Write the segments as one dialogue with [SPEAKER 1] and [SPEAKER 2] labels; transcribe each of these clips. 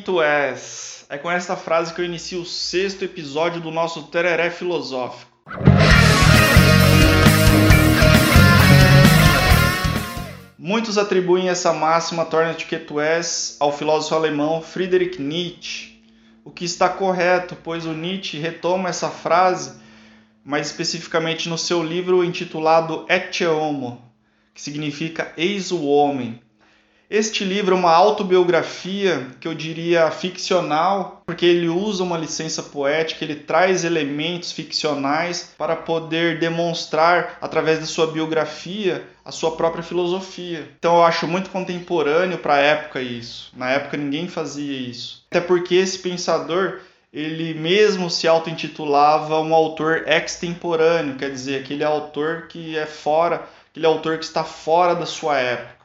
[SPEAKER 1] quem tu és. É com esta frase que eu inicio o sexto episódio do nosso Tereré Filosófico. Muitos atribuem essa máxima torna-te que tu és ao filósofo alemão Friedrich Nietzsche, o que está correto, pois o Nietzsche retoma essa frase mais especificamente no seu livro intitulado Ecce Homo, que significa Eis o Homem. Este livro é uma autobiografia que eu diria ficcional, porque ele usa uma licença poética, ele traz elementos ficcionais para poder demonstrar, através de sua biografia, a sua própria filosofia. Então eu acho muito contemporâneo para a época isso. Na época ninguém fazia isso. Até porque esse pensador ele mesmo se auto-intitulava um autor extemporâneo, quer dizer, aquele autor que é fora, aquele autor que está fora da sua época.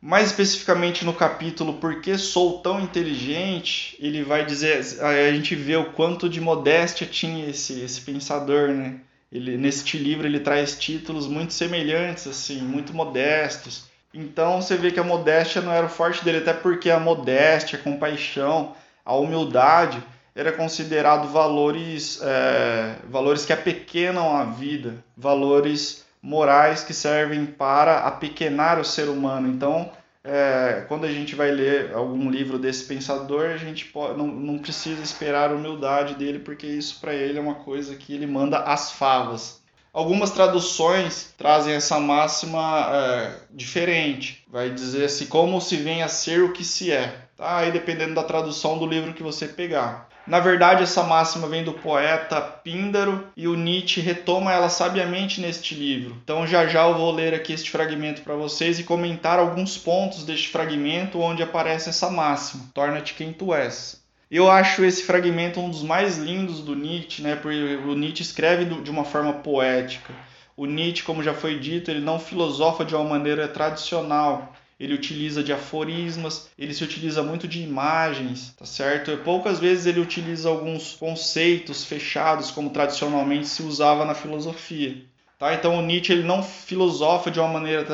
[SPEAKER 1] Mais especificamente no capítulo Por que sou tão inteligente, ele vai dizer, a gente vê o quanto de modéstia tinha esse, esse pensador, né? Ele, neste livro ele traz títulos muito semelhantes, assim, muito modestos. Então você vê que a modéstia não era o forte dele, até porque a modéstia, a compaixão, a humildade era considerado valores, é, valores que apequenam a vida, valores morais que servem para apequenar o ser humano. Então, é, quando a gente vai ler algum livro desse pensador, a gente pode, não, não precisa esperar a humildade dele, porque isso para ele é uma coisa que ele manda às favas. Algumas traduções trazem essa máxima é, diferente. Vai dizer assim, como se vem a ser o que se é. Tá? Aí dependendo da tradução do livro que você pegar. Na verdade, essa máxima vem do poeta Píndaro e o Nietzsche retoma ela sabiamente neste livro. Então, já já eu vou ler aqui este fragmento para vocês e comentar alguns pontos deste fragmento onde aparece essa máxima: torna-te quem tu és. Eu acho esse fragmento um dos mais lindos do Nietzsche, né? Porque o Nietzsche escreve de uma forma poética. O Nietzsche, como já foi dito, ele não filosofa de uma maneira tradicional ele utiliza de aforismas, ele se utiliza muito de imagens, tá certo? Poucas vezes ele utiliza alguns conceitos fechados, como tradicionalmente se usava na filosofia. Tá? Então o Nietzsche ele não filosofa de uma maneira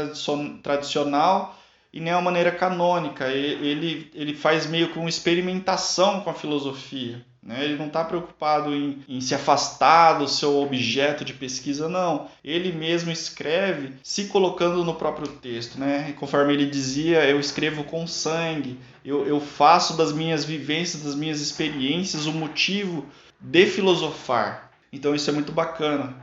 [SPEAKER 1] tradicional e nem uma maneira canônica. Ele, ele faz meio que uma experimentação com a filosofia. Né? Ele não está preocupado em, em, se afastar do seu objeto de pesquisa, não. Ele mesmo escreve se colocando no próprio texto. Né? E conforme ele dizia, eu escrevo com sangue, eu, eu faço das minhas vivências, das minhas experiências, o motivo de filosofar. Então isso é muito bacana.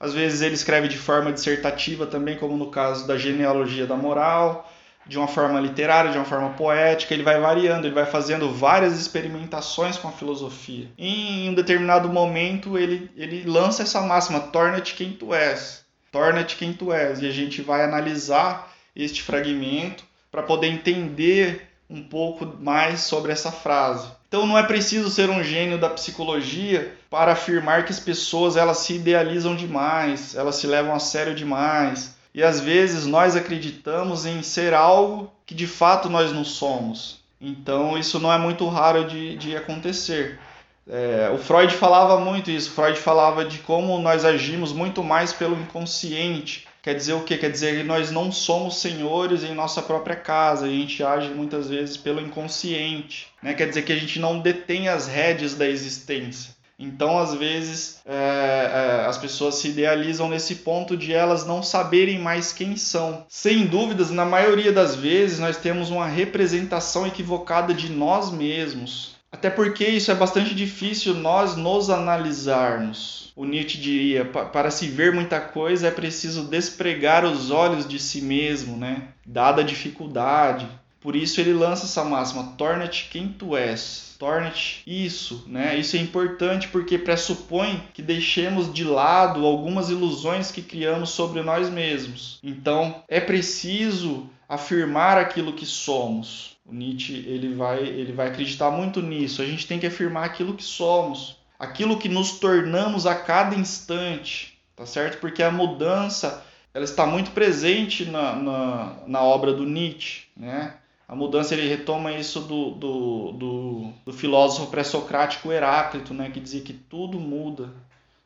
[SPEAKER 1] Às vezes ele escreve de forma dissertativa também, como no caso da genealogia da moral de uma forma literária, de uma forma poética, ele vai variando, ele vai fazendo várias experimentações com a filosofia. E em um determinado momento ele, ele lança essa máxima: torna-te quem tu és. Torna-te quem tu és. E a gente vai analisar este fragmento para poder entender um pouco mais sobre essa frase. Então não é preciso ser um gênio da psicologia para afirmar que as pessoas elas se idealizam demais, elas se levam a sério demais, e às vezes nós acreditamos em ser algo que de fato nós não somos. Então isso não é muito raro de, de acontecer. É, o Freud falava muito isso. Freud falava de como nós agimos muito mais pelo inconsciente. Quer dizer o quê? Quer dizer que nós não somos senhores em nossa própria casa. A gente age muitas vezes pelo inconsciente. Né? Quer dizer que a gente não detém as rédeas da existência. Então, às vezes, é, é, as pessoas se idealizam nesse ponto de elas não saberem mais quem são. Sem dúvidas, na maioria das vezes, nós temos uma representação equivocada de nós mesmos. Até porque isso é bastante difícil nós nos analisarmos. O Nietzsche diria: para se ver muita coisa é preciso despregar os olhos de si mesmo, né? Dada a dificuldade. Por isso ele lança essa máxima: torna-te quem tu és. Torna-te isso, né? Isso é importante porque pressupõe que deixemos de lado algumas ilusões que criamos sobre nós mesmos. Então, é preciso afirmar aquilo que somos. O Nietzsche ele vai, ele vai acreditar muito nisso. A gente tem que afirmar aquilo que somos, aquilo que nos tornamos a cada instante, tá certo? Porque a mudança ela está muito presente na, na, na obra do Nietzsche, né? A mudança ele retoma isso do, do, do, do filósofo pré-socrático Heráclito, né, que dizia que tudo muda,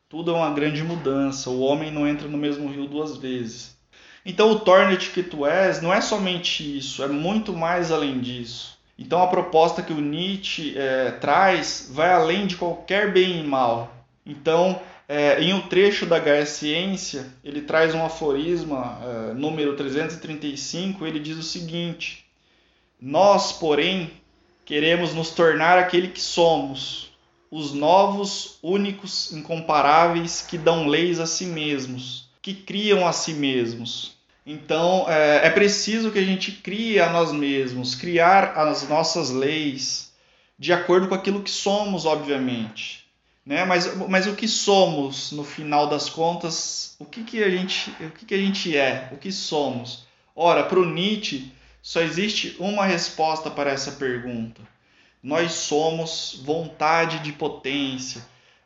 [SPEAKER 1] tudo é uma grande mudança, o homem não entra no mesmo rio duas vezes. Então o torna-te que tu és não é somente isso, é muito mais além disso. Então a proposta que o Nietzsche é, traz vai além de qualquer bem e mal. Então, é, em um trecho da Gaia Ciência, ele traz um aforisma, é, número 335, ele diz o seguinte: Nós, porém, queremos nos tornar aquele que somos, os novos, únicos, incomparáveis que dão leis a si mesmos, que criam a si mesmos. Então é, é preciso que a gente crie a nós mesmos, criar as nossas leis de acordo com aquilo que somos, obviamente. Né? Mas, mas o que somos, no final das contas, o que, que, a, gente, o que, que a gente é, o que somos? Ora, para o Nietzsche, só existe uma resposta para essa pergunta. Nós somos vontade de potência.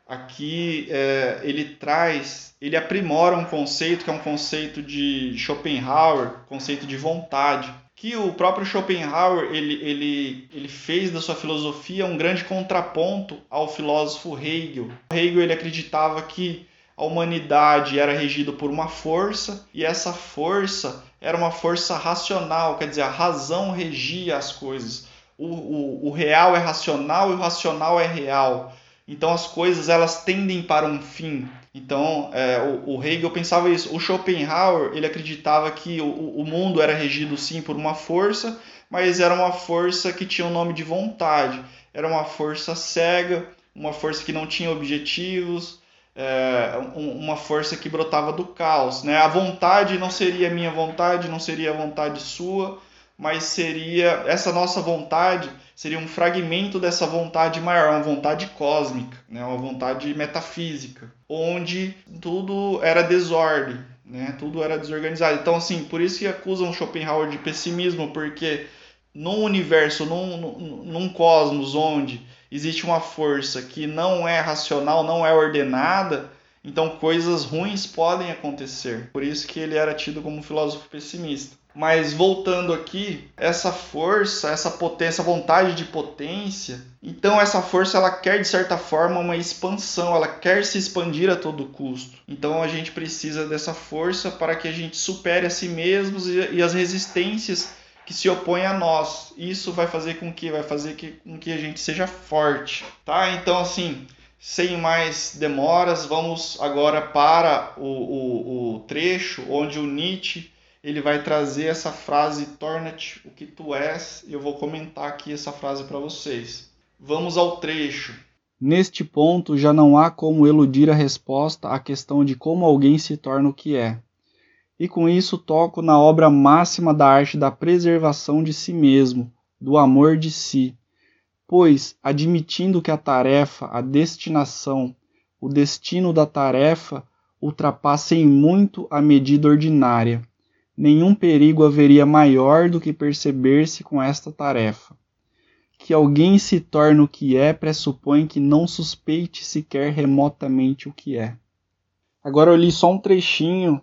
[SPEAKER 1] Aqui é, ele traz, ele aprimora um conceito que é um conceito de Schopenhauer, conceito de vontade, que o próprio Schopenhauer ele, ele, ele fez da sua filosofia um grande contraponto ao filósofo Hegel. Hegel ele acreditava que a humanidade era regida por uma força e essa força era uma força racional, quer dizer, a razão regia as coisas. O, o, o real é racional e o racional é real. Então as coisas elas tendem para um fim. Então é, o, o, Hegel pensava isso. O Schopenhauer ele acreditava que o, o mundo era regido sim por uma força, mas era uma força que tinha o um nome de vontade. Era uma força cega, uma força que não tinha objetivos, é, uma força que brotava do caos. Né? A vontade não seria minha vontade, não seria a vontade sua, mas seria essa nossa vontade seria um fragmento dessa vontade maior, uma vontade cósmica, né? uma vontade metafísica, onde tudo era desordem, né? tudo era desorganizado. Então, assim, por isso que acusam Schopenhauer de pessimismo, porque num universo, num, num, num cosmos onde existe uma força que não é racional, não é ordenada, então coisas ruins podem acontecer. Por isso que ele era tido como um filósofo pessimista. Mas voltando aqui, essa força, essa potência, essa vontade de potência, então essa força ela quer de certa forma uma expansão, ela quer se expandir a todo custo. Então a gente precisa dessa força para que a gente supere a si mesmos e, e as resistências que se opõem a nós. Isso vai fazer com que vai fazer que, com que a gente seja forte, tá? Então assim, sem mais demoras, vamos agora para o, o, o trecho onde o Nietzsche ele vai trazer essa frase torna-te o que tu és, e eu vou comentar aqui essa frase para vocês. Vamos ao trecho.
[SPEAKER 2] Neste ponto já não há como eludir a resposta à questão de como alguém se torna o que é. E com isso toco na obra máxima da arte da preservação de si mesmo, do amor de si. Pois, admitindo que a tarefa, a destinação, o destino da tarefa ultrapassem muito a medida ordinária, nenhum perigo haveria maior do que perceber-se com esta tarefa. Que alguém se torne o que é pressupõe que não suspeite sequer remotamente o que é. Agora eu li só um trechinho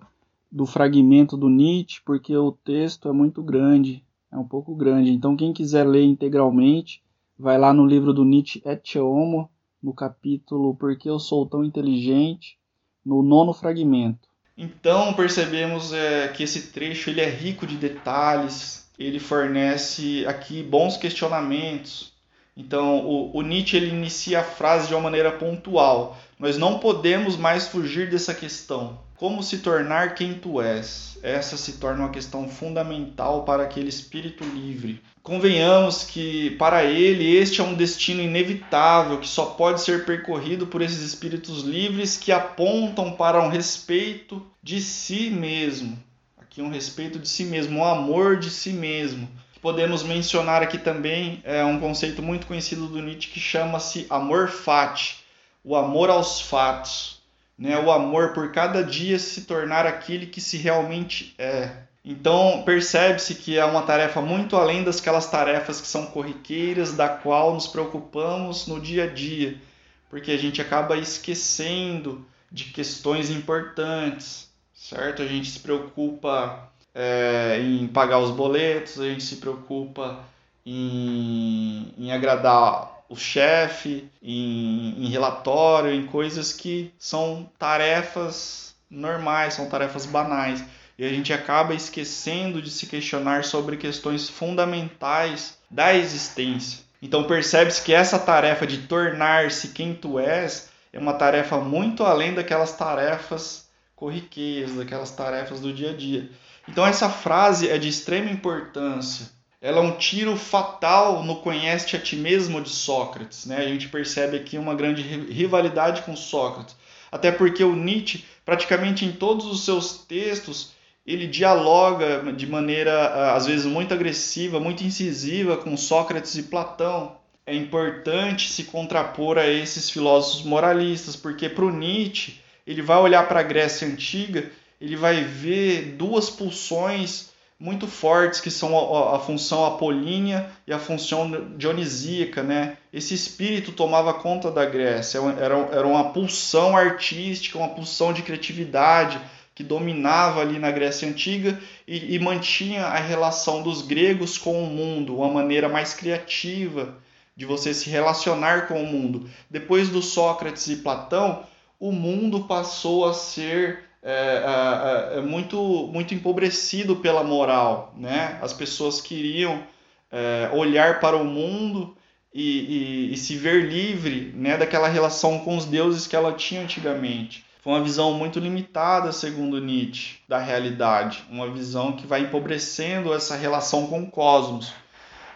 [SPEAKER 2] do fragmento do Nietzsche, porque o texto é muito grande, é um pouco grande. Então quem quiser ler integralmente, vai lá no livro do Nietzsche Et Homo, no capítulo Por que eu sou tão inteligente, no nono fragmento.
[SPEAKER 1] Então percebemos é, que esse trecho ele é rico de detalhes, ele fornece aqui bons questionamentos. Então o, o Nietzsche ele inicia a frase de uma maneira pontual. Nós não podemos mais fugir dessa questão. Como se tornar quem tu és? Essa se torna uma questão fundamental para aquele espírito livre. Convenhamos que para ele este é um destino inevitável que só pode ser percorrido por esses espíritos livres que apontam para um respeito de si mesmo. Aqui um respeito de si mesmo, um amor de si mesmo. Podemos mencionar aqui também é, um conceito muito conhecido do Nietzsche que chama-se amor fati, o amor aos fatos né, o amor por cada dia se tornar aquele que se realmente é. Então percebe-se que é uma tarefa muito além das aquelas tarefas que são corriqueiras, da qual nos preocupamos no dia a dia, porque a gente acaba esquecendo de questões importantes, certo? A gente se preocupa é, em pagar os boletos, a gente se preocupa em, em agradar o chefe, em, em relatório, em coisas que são tarefas normais, são tarefas banais. e a gente acaba esquecendo de se questionar sobre questões fundamentais da existência. Então percebe-se que essa tarefa de tornar-se quem tu és é uma tarefa muito além daquelas tarefas corriqueiras, daquelas tarefas do dia a dia. Então essa frase é de extrema importância. Ela é um tiro fatal no conhece a ti mesmo de Sócrates. Né? A gente percebe aqui uma grande rivalidade com Sócrates. Até porque o Nietzsche, praticamente em todos os seus textos, ele dialoga de maneira ah, às vezes muito agressiva, muito incisiva com Sócrates e Platão. É importante se contrapor a esses filósofos moralistas, porque para o Nietzsche ele vai olhar para a Grécia antiga, ele vai ver duas pulsões muito fortes que são a, a, função apolínea e a função dionisíaca, né? Esse espírito tomava conta da Grécia, era, era uma pulsão artística, uma pulsão de criatividade, que dominava ali na Grécia Antiga e, e, mantinha a relação dos gregos com o mundo, uma maneira mais criativa de você se relacionar com o mundo. Depois do Sócrates e Platão, o mundo passou a ser é, é, é, muito, muito empobrecido pela moral. Né? As pessoas queriam é, olhar para o mundo e, e, e se ver livre né, daquela relação com os deuses que ela tinha antigamente. Foi uma visão muito limitada, segundo Nietzsche, da realidade, uma visão que vai empobrecendo essa relação com o cosmos.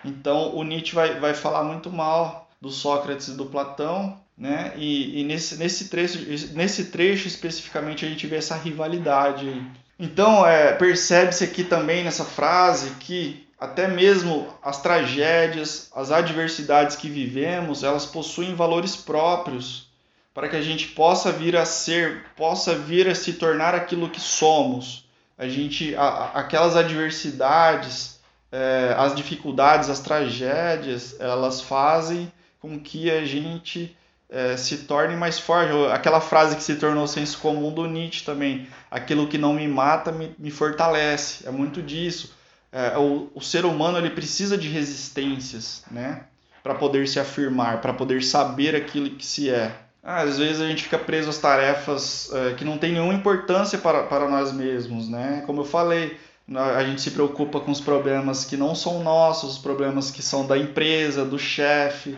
[SPEAKER 1] Então, o Nietzsche vai, vai falar muito mal do Sócrates e do Platão, né? E, e nesse, nesse, trecho, nesse trecho especificamente a gente vê essa rivalidade. Aí. Então, é, percebe-se aqui também nessa frase que até mesmo as tragédias, as adversidades que vivemos, elas possuem valores próprios para que a gente possa vir a ser, possa vir a se tornar aquilo que somos. A gente, a, aquelas adversidades, é, as dificuldades, as tragédias, elas fazem com que a gente é, se torne mais forte. Aquela frase que se tornou senso comum do Nietzsche também: aquilo que não me mata me, me fortalece. É muito disso. É, o, o ser humano ele precisa de resistências, né? Para poder se afirmar, para poder saber aquilo que se é. Às vezes a gente fica preso às tarefas é, que não tem nenhuma importância para, para nós mesmos, né? Como eu falei, a gente se preocupa com os problemas que não são nossos, os problemas que são da empresa, do chefe,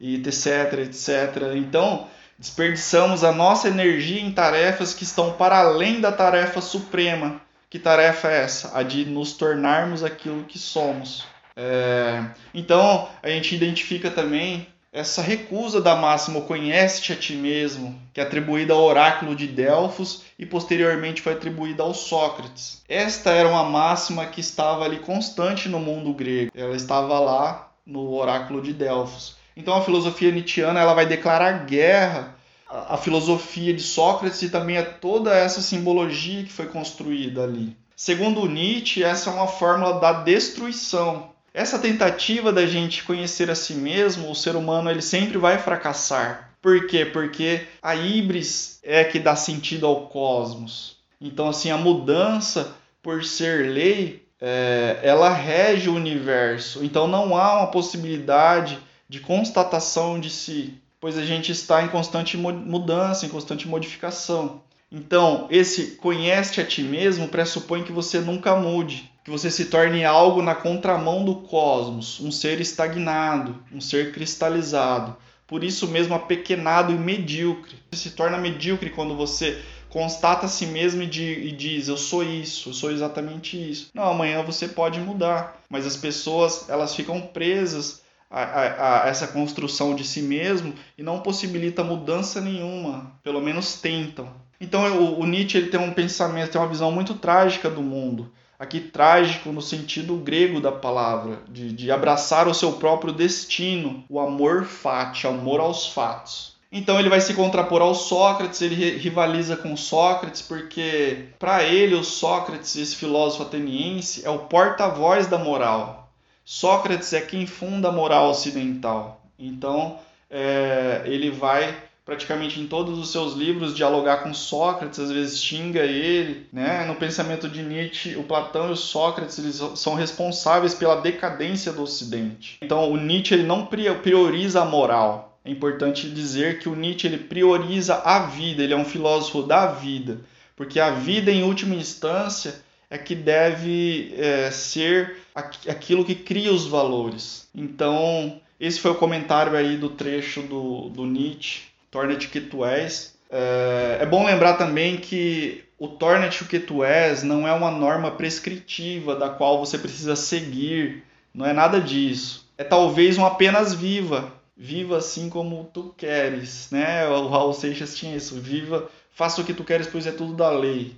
[SPEAKER 1] e etc, etc. Então, desperdiçamos a nossa energia em tarefas que estão para além da tarefa suprema. Que tarefa é essa? A de nos tornarmos aquilo que somos. É... Então, a gente identifica também essa recusa da máxima conhece-te a ti mesmo, que é atribuída ao oráculo de Delfos e posteriormente foi atribuída ao Sócrates. Esta era uma máxima que estava ali constante no mundo grego. Ela estava lá no oráculo de Delfos. Então a filosofia nietzschiana ela vai declarar guerra à filosofia de Sócrates e também a toda essa simbologia que foi construída ali. Segundo Nietzsche, essa é uma fórmula da destruição. Essa tentativa da gente conhecer a si mesmo, o ser humano ele sempre vai fracassar. Por quê? Porque a híbris é que dá sentido ao cosmos. Então, assim, a mudança, por ser lei, é, ela rege o universo. Então, não há uma possibilidade de constatação de si, pois a gente está em constante mudança, em constante modificação. Então, esse conhece a ti mesmo pressupõe que você nunca mude que você se torne algo na contramão do cosmos, um ser estagnado, um ser cristalizado. Por isso mesmo apequenado e medíocre. Você se torna medíocre quando você constata a si mesmo e, diz: Eu sou isso, eu sou exatamente isso. Não, amanhã você pode mudar. Mas as pessoas elas ficam presas a, a, a, essa construção de si mesmo e não possibilita mudança nenhuma, pelo menos tentam. Então o, o Nietzsche ele tem um pensamento, tem uma visão muito trágica do mundo aqui trágico no sentido grego da palavra, de, de abraçar o seu próprio destino, o amor fati, amor aos fatos. Então ele vai se contrapor ao Sócrates, ele rivaliza com Sócrates, porque para ele o Sócrates, esse filósofo ateniense, é o porta-voz da moral. Sócrates é quem funda a moral ocidental. Então é, ele vai praticamente em todos os seus livros dialogar com Sócrates, às vezes xinga ele, né? No pensamento de Nietzsche, o Platão e o Sócrates eles são responsáveis pela decadência do Ocidente. Então, o Nietzsche ele não prioriza a moral. É importante dizer que o Nietzsche ele prioriza a vida, ele é um filósofo da vida, porque a vida em última instância é que deve é, ser aquilo que cria os valores. Então, esse foi o comentário aí do trecho do, do Nietzsche, Torna-te que tu és. É, é bom lembrar também que o Torna-te o que tu és não é uma norma prescritiva da qual você precisa seguir, não é nada disso. É talvez um apenas viva, viva assim como tu queres, né? O Raul Seixas tinha isso, viva, faça o que tu queres, pois é tudo da lei.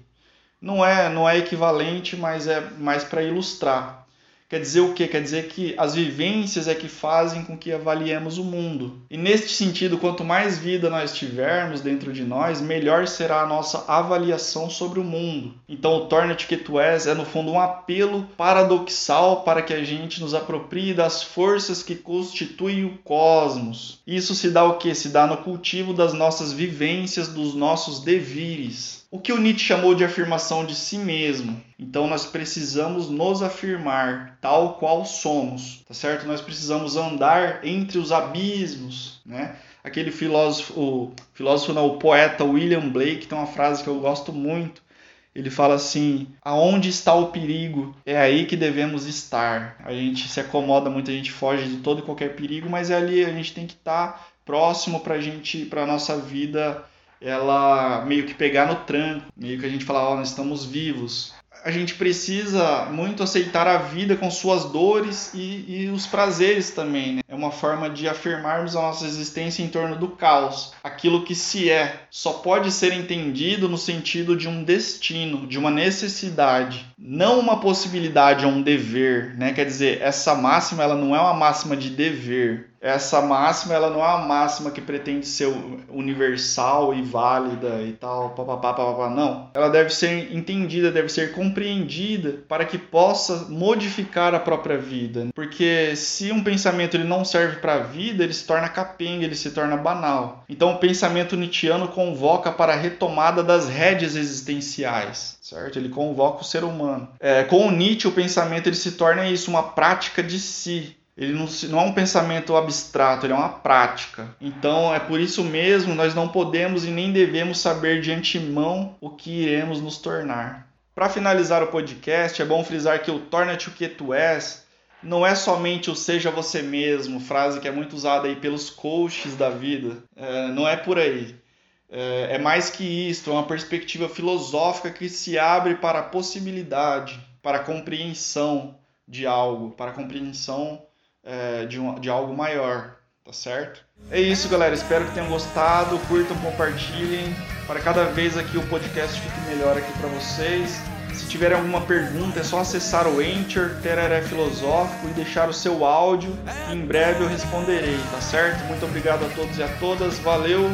[SPEAKER 1] Não é, não é equivalente, mas é mais para ilustrar. Quer dizer o quê? Quer dizer que as vivências é que fazem com que avaliemos o mundo. E neste sentido, quanto mais vida nós tivermos dentro de nós, melhor será a nossa avaliação sobre o mundo. Então, o Torna-te que tu és é no fundo um apelo paradoxal para que a gente nos aproprie das forças que constituem o cosmos. Isso se dá o quê? Se dá no cultivo das nossas vivências, dos nossos devires o que o Nietzsche chamou de afirmação de si mesmo. Então nós precisamos nos afirmar tal qual somos, tá certo? Nós precisamos andar entre os abismos, né? Aquele filósofo, o filósofo não, o poeta William Blake tem uma frase que eu gosto muito. Ele fala assim: aonde está o perigo? É aí que devemos estar. A gente se acomoda muito, a gente foge de todo e qualquer perigo, mas é ali a gente tem que estar próximo para gente, para nossa vida ela meio que pegar no tranco, meio que a gente falar, ó, oh, nós estamos vivos. A gente precisa muito aceitar a vida com suas dores e, e os prazeres também. Né? É uma forma de afirmarmos a nossa existência em torno do caos. Aquilo que se é só pode ser entendido no sentido de um destino, de uma necessidade, não uma possibilidade ou um dever. Né? Quer dizer, essa máxima ela não é uma máxima de dever, essa máxima ela não é uma máxima que pretende ser universal e válida e tal, papapá, papapá, não. Ela deve ser entendida, deve ser compreendida para que possa modificar a própria vida. Porque se um pensamento ele não serve para a vida, ele se torna capenga, ele se torna banal. Então o pensamento nietzschiano convoca para a retomada das rédeas existenciais, certo? Ele convoca o ser humano. É, com o Nietzsche, o pensamento ele se torna isso, uma prática de si, ele não, não, é um pensamento abstrato, ele é uma prática. Então é por isso mesmo nós não podemos e nem devemos saber de antemão o que iremos nos tornar. Para finalizar o podcast, é bom frisar que o torna-te o que tu és não é somente o seja você mesmo, frase que é muito usada aí pelos coaches da vida. É, não é por aí. É, é mais que isto, é uma perspectiva filosófica que se abre para a possibilidade, para a compreensão de algo, para a compreensão é, de, um, de algo maior, tá certo? É isso, galera. Espero que tenham gostado. Curtam, compartilhem. Para cada vez aqui o podcast fique melhor aqui para vocês. Se tiverem alguma pergunta, é só acessar o Anchor, Tereré Filosófico e deixar o seu áudio. em breve eu responderei, tá certo? Muito obrigado a todos e a todas. Valeu!